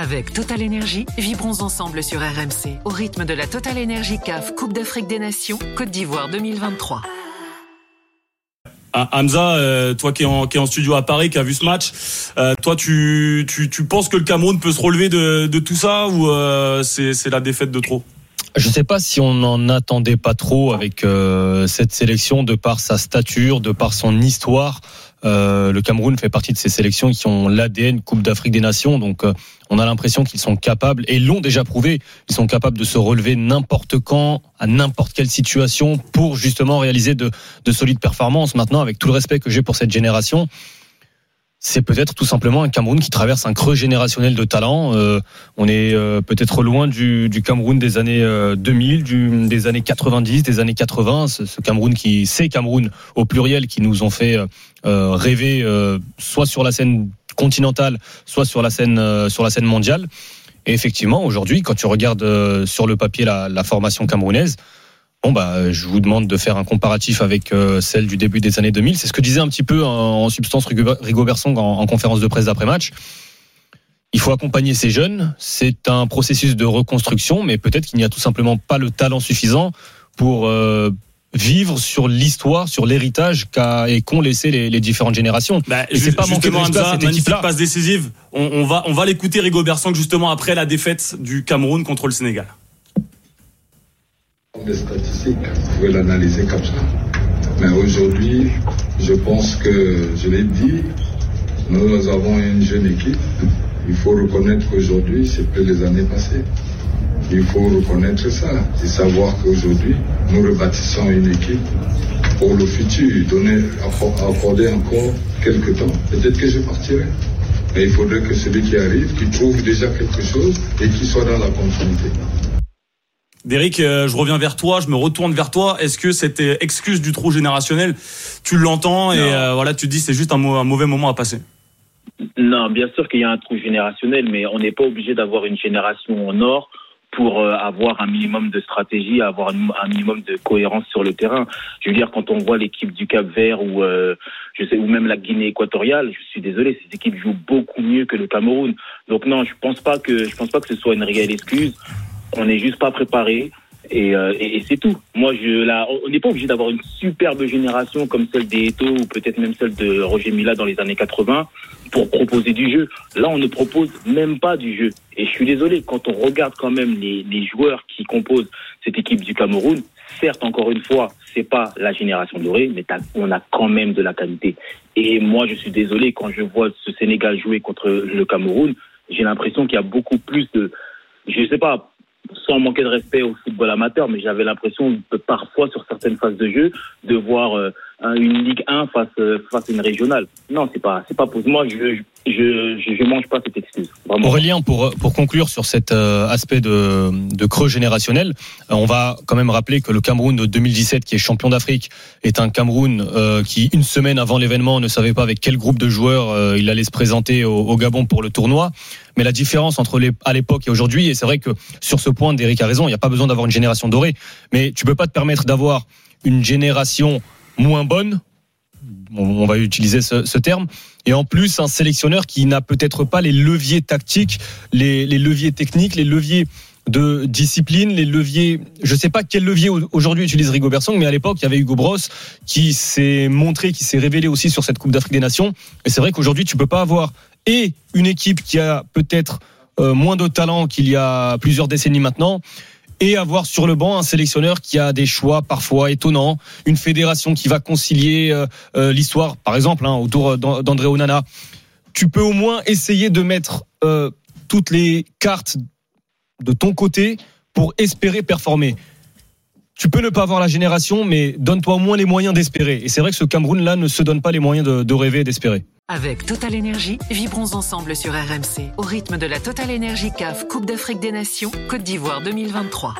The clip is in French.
Avec Total Energy, vibrons ensemble sur RMC au rythme de la Total Energy CAF Coupe d'Afrique des Nations Côte d'Ivoire 2023. Ah, Hamza, euh, toi qui est, en, qui est en studio à Paris, qui a vu ce match, euh, toi tu, tu, tu penses que le Cameroun peut se relever de, de tout ça ou euh, c'est c'est la défaite de trop? Je ne sais pas si on n'en attendait pas trop avec euh, cette sélection de par sa stature, de par son histoire. Euh, le Cameroun fait partie de ces sélections qui ont l'ADN Coupe d'Afrique des Nations, donc euh, on a l'impression qu'ils sont capables et l'ont déjà prouvé. Ils sont capables de se relever n'importe quand, à n'importe quelle situation, pour justement réaliser de, de solides performances. Maintenant, avec tout le respect que j'ai pour cette génération, c'est peut-être tout simplement un Cameroun qui traverse un creux générationnel de talent. Euh, on est euh, peut-être loin du, Cameroun des années euh, 2000, du, des années 90, des années 80. Ce, ce, Cameroun qui, ces Cameroun au pluriel, qui nous ont fait euh, rêver, euh, soit sur la scène continentale, soit sur la scène euh, sur la scène mondiale. Et effectivement, aujourd'hui, quand tu regardes sur le papier la formation camerounaise, Bon bah, je vous demande de faire un comparatif avec euh, celle du début des années 2000. C'est ce que disait un petit peu en, en substance Rigo Bersong en, en conférence de presse d'après match. Il faut accompagner ces jeunes. C'est un processus de reconstruction, mais peut-être qu'il n'y a tout simplement pas le talent suffisant pour euh, vivre sur l'histoire, sur l'héritage qu'a et qu'ont laissé les, les, différentes générations. Bah, et c'est pas manquer de Hamza, magnifique passe décisive. On, on va on va l'écouter Rigo Bersong justement après la défaite du Cameroun contre le Sénégal. Statistiques, vous pouvez l'analyser comme ça. Mais aujourd'hui, je pense que, je l'ai dit, nous avons une jeune équipe. Il faut reconnaître qu'aujourd'hui, c'est plus les années passées. Il faut reconnaître ça et savoir qu'aujourd'hui, nous rebâtissons une équipe pour le futur, donner, accorder encore quelques temps. Peut-être que je partirai. Mais il faudrait que celui qui arrive, qui trouve déjà quelque chose et qui soit dans la continuité. Derek, euh, je reviens vers toi, je me retourne vers toi. Est-ce que cette euh, excuse du trou générationnel, tu l'entends et euh, voilà, tu te dis c'est juste un, un, mauvais moment à passer? Non, bien sûr qu'il y a un trou générationnel, mais on n'est pas obligé d'avoir une génération en or pour avoir un minimum de stratégie, avoir un, un, minimum de cohérence sur le terrain. Je veux dire, quand on voit l'équipe du Cap Vert ou euh, je sais ou même la Guinée équatoriale, je suis désolé, ces équipes jouent beaucoup mieux que le Cameroun. Donc non, je pense pas que je pense pas que ce soit une réelle excuse on n'est juste pas préparé. Et, euh, et, c'est tout. Moi, je, là, on n'est pas obligé d'avoir une superbe génération comme celle des Eto ou peut-être même celle de Roger Mila dans les années 80 pour proposer du jeu. Là, on ne propose même pas du jeu. Et je suis désolé, quand on regarde quand même les, les joueurs qui composent cette équipe du Cameroun, certes, encore une fois, c'est pas la génération dorée, mais on a quand même de la qualité. Et moi, je suis désolé quand je vois ce Sénégal jouer contre le Cameroun, j'ai l'impression qu'il y a beaucoup plus de, je sais pas, sans manquer de respect au football amateur, mais j'avais l'impression parfois sur certaines phases de jeu de voir euh, une Ligue 1 face euh, face à une régionale. Non, c'est pas c'est pas pour moi. Je, je mange pas cette excuse. Aurélien, pour pour conclure sur cet euh, aspect de de creux générationnel, euh, on va quand même rappeler que le Cameroun de 2017, qui est champion d'Afrique, est un Cameroun euh, qui une semaine avant l'événement ne savait pas avec quel groupe de joueurs euh, il allait se présenter au, au, Gabon pour le tournoi. Mais la différence entre les à l'époque et aujourd'hui, et c'est vrai que sur ce point, Derek a raison, il n'y a pas besoin d'avoir une génération dorée, mais tu peux pas te permettre d'avoir une génération moins bonne, on va utiliser ce, terme, et en plus un sélectionneur qui n'a peut-être pas les leviers tactiques, les, leviers techniques, les leviers de discipline, les leviers, je sais pas quel levier aujourd'hui utilise Rigo Song, mais à l'époque il y avait Hugo Bros qui s'est montré, qui s'est révélé aussi sur cette Coupe d'Afrique des Nations, et c'est vrai qu'aujourd'hui tu peux pas avoir et une équipe qui a peut-être euh, moins de talent qu'il y a plusieurs décennies maintenant, et avoir sur le banc un sélectionneur qui a des choix parfois étonnants, une fédération qui va concilier euh, euh, l'histoire, par exemple, hein, autour d'André Onana. Tu peux au moins essayer de mettre euh, toutes les cartes de ton côté pour espérer performer. Tu peux ne pas avoir la génération, mais donne-toi au moins les moyens d'espérer. Et c'est vrai que ce Cameroun-là ne se donne pas les moyens de, rêver et d'espérer. Avec Total Énergie, vibrons ensemble sur RMC au rythme de la Total Énergie CAF Coupe d'Afrique des Nations Côte d'Ivoire 2023.